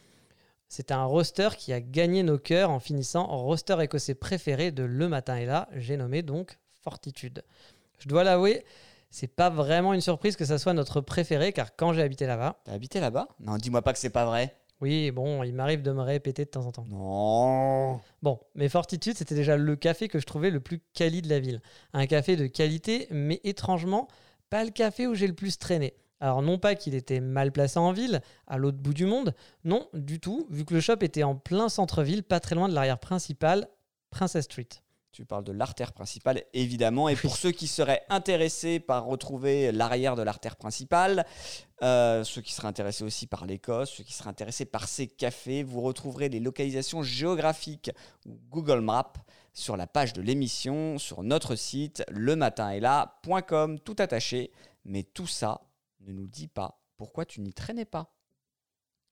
C'est un roster qui a gagné nos cœurs en finissant en roster écossais préféré de Le Matin et là, j'ai nommé donc Fortitude. Je dois l'avouer, c'est pas vraiment une surprise que ça soit notre préféré car quand j'ai habité là-bas, T'as habité là-bas? Non, dis-moi pas que c'est pas vrai. oui, bon, il m'arrive de me répéter de temps en temps. Non. Bon, mais Fortitude, c'était déjà le café que je trouvais le plus quali de la ville. Un café de qualité, mais étrangement, pas le café où j'ai le plus traîné. Alors non pas qu'il était mal placé en ville, à l'autre bout du monde, non, du tout, vu que le shop était en plein centre-ville, pas très loin de l'arrière principale, Princess Street. Tu parles de l'artère principale, évidemment. Et pour ceux qui seraient intéressés par retrouver l'arrière de l'artère principale, euh, ceux qui seraient intéressés aussi par l'Écosse, ceux qui seraient intéressés par ces cafés, vous retrouverez les localisations géographiques ou Google Maps sur la page de l'émission, sur notre site, lematinestla.com, tout attaché. Mais tout ça ne nous dit pas pourquoi tu n'y traînais pas.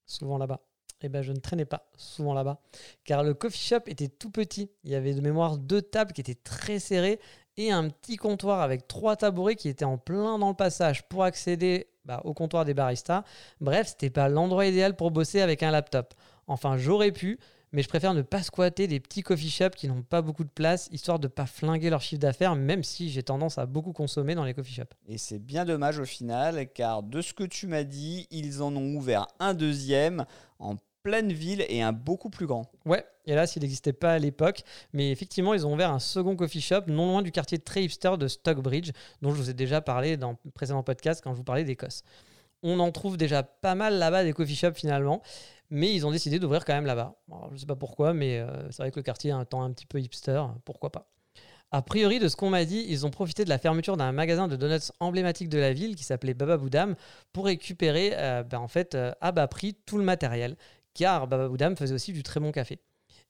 souvent là-bas. Eh ben, je ne traînais pas souvent là-bas, car le coffee shop était tout petit. Il y avait de mémoire deux tables qui étaient très serrées et un petit comptoir avec trois tabourets qui étaient en plein dans le passage pour accéder bah, au comptoir des baristas. Bref, c'était pas l'endroit idéal pour bosser avec un laptop. Enfin, j'aurais pu, mais je préfère ne pas squatter des petits coffee shops qui n'ont pas beaucoup de place, histoire de pas flinguer leur chiffre d'affaires, même si j'ai tendance à beaucoup consommer dans les coffee shops. Et c'est bien dommage au final, car de ce que tu m'as dit, ils en ont ouvert un deuxième en pleine ville et un beaucoup plus grand. Ouais, hélas, il n'existait pas à l'époque, mais effectivement, ils ont ouvert un second coffee shop non loin du quartier très hipster de Stockbridge, dont je vous ai déjà parlé dans le précédent podcast quand je vous parlais d'Écosse. On en trouve déjà pas mal là-bas des coffee shops finalement, mais ils ont décidé d'ouvrir quand même là-bas. Je sais pas pourquoi, mais euh, c'est vrai que le quartier a un temps un petit peu hipster, pourquoi pas. A priori, de ce qu'on m'a dit, ils ont profité de la fermeture d'un magasin de donuts emblématique de la ville qui s'appelait Baba Boudam pour récupérer euh, ben, en fait euh, à bas prix tout le matériel, car Baba Boudam faisait aussi du très bon café.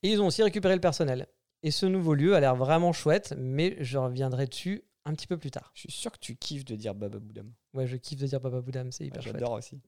Et ils ont aussi récupéré le personnel. Et ce nouveau lieu a l'air vraiment chouette, mais je reviendrai dessus un petit peu plus tard. Je suis sûr que tu kiffes de dire Baba Boudam. Ouais, je kiffe de dire Baba Boudam, c'est hyper Ouais, chouette. J'adore aussi.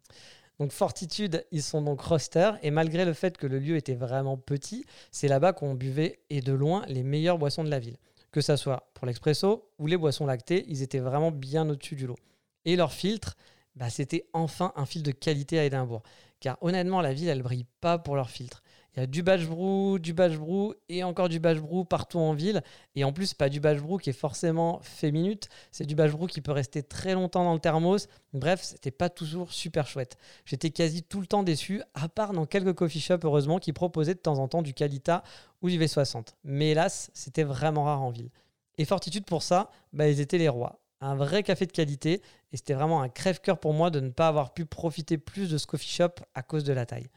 Donc Fortitude, ils sont donc roster et malgré le fait que le lieu était vraiment petit, c'est là-bas qu'on buvait et de loin les meilleures boissons de la ville. Que ça soit pour l'expresso ou les boissons lactées, ils étaient vraiment bien au-dessus du lot. Et leur filtre, bah, c'était enfin un filtre de qualité à Édimbourg. Car honnêtement, la ville, elle brille pas pour leur filtre. Il Il y a du batch brew, du batch brew et encore du batch brew partout en ville. Et en plus, pas du batch brew qui est forcément fait minute, c'est du batch brew qui peut rester très longtemps dans le thermos. Bref, c'était pas toujours super chouette. J'étais quasi tout le temps déçu, à part dans quelques coffee shops, heureusement, qui proposaient de temps en temps du Calita ou du V60. Mais hélas, c'était vraiment rare en ville. Et Fortitude, pour ça, bah, ils étaient les rois. Un vrai café de qualité. Et c'était vraiment un crève-cœur pour moi de ne pas avoir pu profiter plus de ce coffee shop à cause de la taille.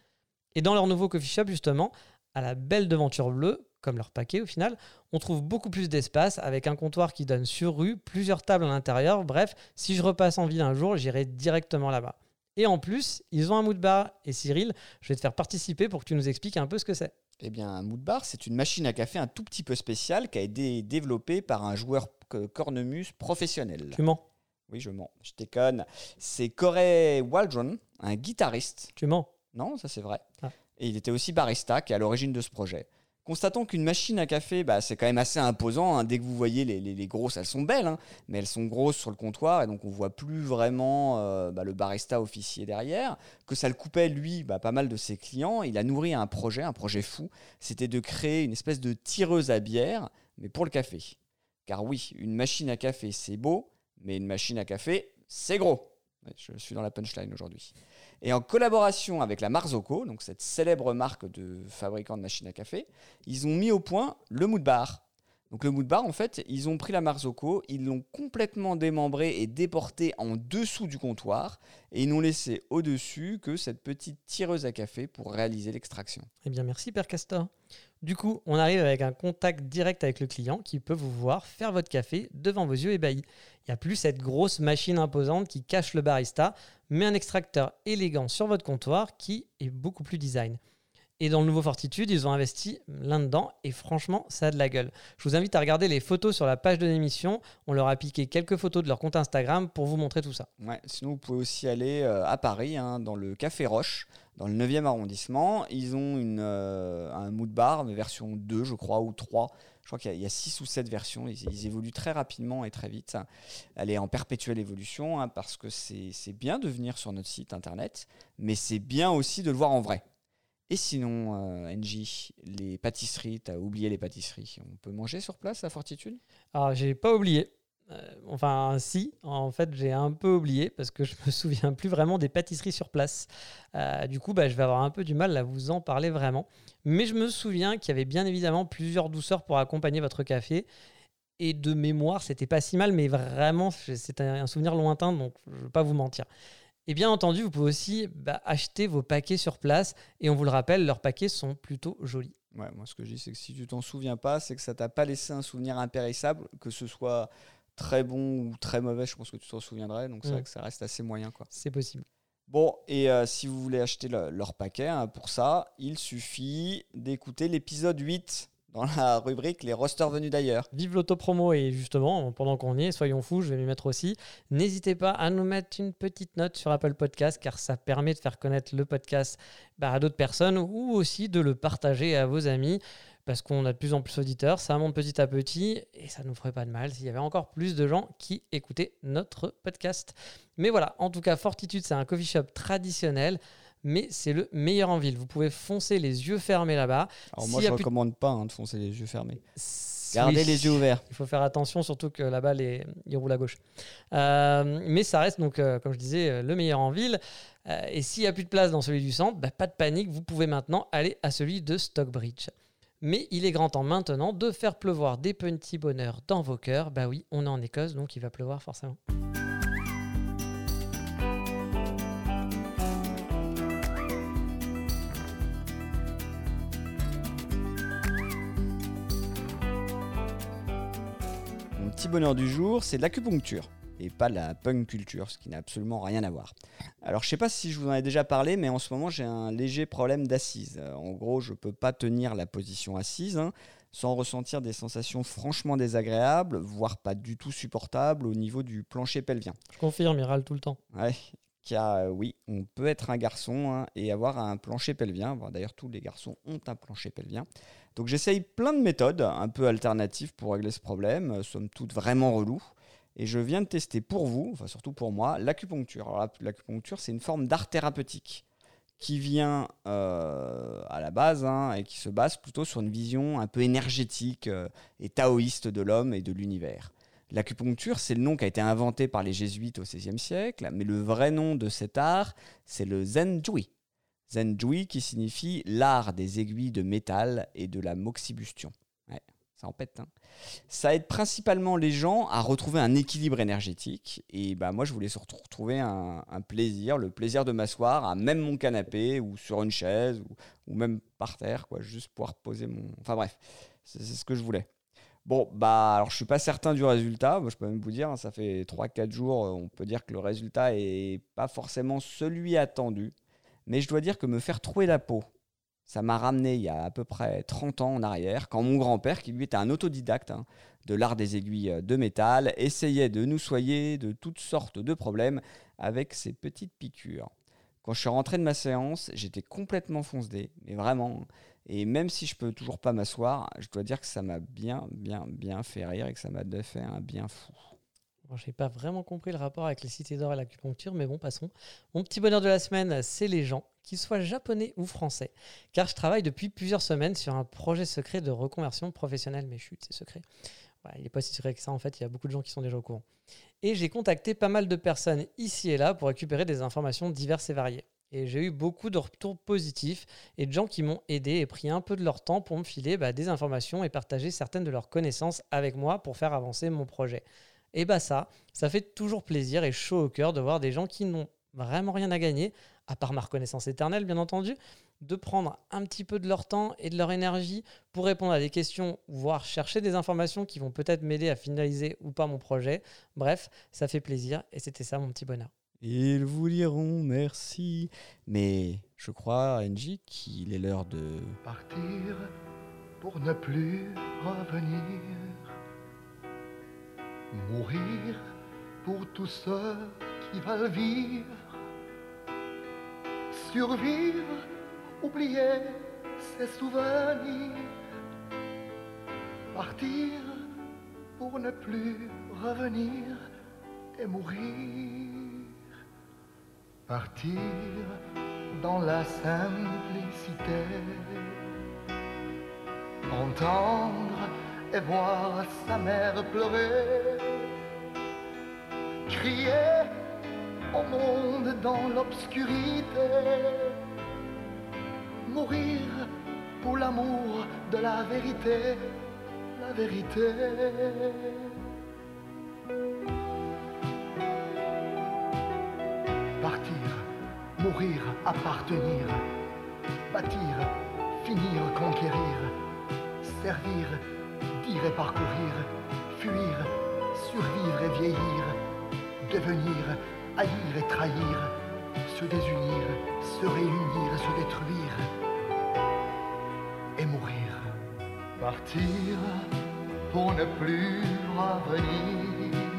Et dans leur nouveau coffee shop, justement, à la belle devanture bleue, comme leur paquet au final, on trouve beaucoup plus d'espace avec un comptoir qui donne sur rue, plusieurs tables à l'intérieur. Bref, si je repasse en ville un jour, j'irai directement là-bas. Et en plus, ils ont un mood bar. Et Cyril, je vais te faire participer pour que tu nous expliques un peu ce que c'est. Eh bien, un mood bar, c'est une machine à café un tout petit peu spéciale qui a été développée par un joueur cornemuse professionnel. Tu mens Oui, je mens. Je déconne. C'est Corey Waldron, un guitariste. Tu mens Non, ça c'est vrai. Ah. Et il était aussi barista qui est à l'origine de ce projet. Constatons qu'une machine à café, bah, c'est quand même assez imposant. hein. Dès que vous voyez les, grosses, elles sont belles, hein, mais elles sont grosses sur le comptoir et donc on voit plus vraiment euh, bah, le barista officier derrière. Que ça le coupait, lui, bah, pas mal de ses clients. Il a nourri un projet, un projet fou. C'était de créer une espèce de tireuse à bière, mais pour le café. Car oui, une machine à café, c'est beau, mais une machine à café, c'est gros. Je suis dans la punchline aujourd'hui. Et en collaboration avec la Marzocco, donc cette célèbre marque de fabricants de machines à café, ils ont mis au point le mood bar. Donc le mood bar, en fait, ils ont pris la Marzocco, ils l'ont complètement démembré et déporté en dessous du comptoir, et ils n'ont laissé au-dessus que cette petite tireuse à café pour réaliser l'extraction. Eh bien, merci, Père Castor. Du coup, on arrive avec un contact direct avec le client qui peut vous voir faire votre café devant vos yeux ébahis. Il n'y a plus cette grosse machine imposante qui cache le barista, mais un extracteur élégant sur votre comptoir qui est beaucoup plus design. Et dans le nouveau Fortitude, ils ont investi là-dedans et franchement, ça a de la gueule. Je vous invite à regarder les photos sur la page de l'émission. On leur a piqué quelques photos de leur compte Instagram pour vous montrer tout ça. Ouais, sinon, vous pouvez aussi aller euh, à Paris, hein, dans le Café Roche, dans le 9e arrondissement. Ils ont une, euh, un mood bar, version 2, je crois, ou 3. Je crois qu'il y, a 6 ou 7 versions. Ils, évoluent très rapidement et très vite. Elle est en perpétuelle évolution, hein, parce que c'est bien de venir sur notre site internet, mais c'est bien aussi de le voir en vrai. Et sinon, euh, NJ, les pâtisseries, t'as oublié les pâtisseries. On peut manger sur place à Fortitude? Alors, j'ai pas oublié. Euh, enfin, si, en fait, j'ai un peu oublié parce que je me <laughs> souviens plus vraiment des pâtisseries sur place. Euh, du coup, bah, je vais avoir un peu du mal à vous en parler vraiment. Mais je me souviens qu'il y avait bien évidemment plusieurs douceurs pour accompagner votre café. Et de mémoire, c'était pas si mal, mais vraiment, un un souvenir lointain, donc je ne veux pas vous mentir. Et bien entendu, vous pouvez aussi bah, acheter vos paquets sur place. Et on vous le rappelle, leurs paquets sont plutôt jolis. Ouais, moi ce que je dis, c'est que si tu t'en souviens pas, c'est que ça t'a pas laissé un souvenir impérissable, que ce soit très bon ou très mauvais, je pense que tu t'en souviendrais, donc c'est Mm. vrai que ça reste assez moyen. quoi. C'est possible. Bon, et euh, si vous voulez acheter le- leur paquet, hein, pour ça, il suffit d'écouter l'épisode 8 dans la rubrique Les rosters venus d'ailleurs. Vive l'autopromo et justement, pendant qu'on y est, soyons fous, je vais m'y mettre aussi. N'hésitez pas à nous mettre une petite note sur Apple Podcast car ça permet de faire connaître le podcast bah, à d'autres personnes ou aussi de le partager à vos amis parce qu'on a de plus en plus d'auditeurs, ça monte petit à petit et ça nous ferait pas de mal s'il y avait encore plus de gens qui écoutaient notre podcast. Mais voilà, en tout cas, Fortitude, c'est un coffee shop traditionnel. Mais c'est le meilleur en ville. Vous pouvez foncer les yeux fermés là-bas. Alors moi, je de- recommande pas hein, de foncer les yeux fermés. Gardez oui. les yeux ouverts. Il faut faire attention, surtout que là-bas, les... il roule à gauche. Euh, mais ça reste donc, euh, comme je disais, euh, le meilleur en ville. Euh, et s'il n'y a plus de place dans celui du centre, bah, pas de panique, vous pouvez maintenant aller à celui de Stockbridge. Mais il est grand temps maintenant de faire pleuvoir des petits bonheurs dans vos cœurs. Bah oui, on est en Écosse, donc il va pleuvoir forcément. Bonheur du jour, c'est l'acupuncture et pas la punk culture, ce qui n'a absolument rien à voir. Alors je sais pas si je vous en ai déjà parlé, mais en ce moment j'ai un léger problème d'assise. Euh, En gros, je peux pas tenir la position assise hein, sans ressentir des sensations franchement désagréables, voire pas du tout supportables au niveau du plancher pelvien. Je confirme, il râle tout le temps. Ouais, car euh, oui, on peut être un garçon hein, et avoir un plancher pelvien. Bon, D'ailleurs, tous les garçons ont un plancher pelvien. Donc j'essaye plein de méthodes un peu alternatives pour régler ce problème, euh, somme toute vraiment relou. Et je viens de tester pour vous, enfin surtout pour moi, l'acupuncture. L'acupuncture, c'est une forme d'art thérapeutique qui vient euh, à la base hein, et qui se base plutôt sur une vision un peu énergétique euh, et taoïste de l'homme et de l'univers. L'acupuncture, c'est le nom qui a été inventé par les jésuites au XVIe siècle, mais le vrai nom de cet art, c'est le Zenjui. Zenjui qui signifie l'art des aiguilles de métal et de la moxibustion. Ça en pète. Hein. Ça aide principalement les gens à retrouver un équilibre énergétique. Et bah, moi, je voulais surtout retrouver un, plaisir, le plaisir de m'asseoir à même mon canapé ou sur une chaise ou, même par terre, quoi, juste pouvoir poser mon. Enfin bref, c'est ce que je voulais. Bon, bah, alors je suis pas certain du résultat. Je peux même vous dire, hein, ça fait 3-4 jours, on peut dire que le résultat est pas forcément celui attendu. Mais je dois dire que me faire trouver la peau ça m'a ramené il y a à peu près 30 ans en arrière, quand mon grand-père, qui lui était un autodidacte hein, de l'art des aiguilles euh, de métal, essayait de nous soigner de toutes sortes de problèmes avec ses petites piqûres. Quand je suis rentré de ma séance, j'étais complètement foncé, mais vraiment. Et même si je peux toujours pas m'asseoir, je dois dire que ça m'a bien, bien, bien fait rire et que ça m'a fait un bien fou. Je n'ai pas vraiment compris le rapport avec les cités d'or et l'acupuncture, mais bon, passons. Mon petit bonheur de la semaine, c'est les gens, qu'ils soient japonais ou français. Car je travaille depuis plusieurs semaines sur un projet secret de reconversion professionnelle. Mais chut, c'est secret. il n'est pas si secret que ça, en fait, il y a beaucoup de gens qui sont déjà au courant. Et j'ai contacté pas mal de personnes ici et là pour récupérer des informations diverses et variées. Et j'ai eu beaucoup de retours positifs et de gens qui m'ont aidé et pris un peu de leur temps pour me filer bah, des informations et partager certaines de leurs connaissances avec moi pour faire avancer mon projet. Et bah ça, ça fait toujours plaisir et chaud au cœur de voir des gens qui n'ont vraiment rien à gagner, à part ma reconnaissance éternelle bien entendu, de prendre un petit peu de leur temps et de leur énergie pour répondre à des questions, voire chercher des informations qui vont peut-être m'aider à finaliser ou pas mon projet. Bref, ça fait plaisir et c'était ça mon petit bonheur. Ils vous diront merci. Mais je crois, Angie, qu'il est l'heure de partir pour ne plus revenir mourir pour tous ceux qui veulent vivre, survivre, oublier ses souvenirs, partir pour ne plus revenir et mourir, partir dans la simplicité, entendre et voir sa mère pleurer, crier au monde dans l'obscurité, mourir pour l'amour de la vérité, la vérité. Partir, mourir, appartenir, bâtir, finir, conquérir, servir, dire et parcourir, fuir, survivre et vieillir, devenir, haïr et trahir, se désunir, se réunir, se détruire et mourir. Partir pour ne plus revenir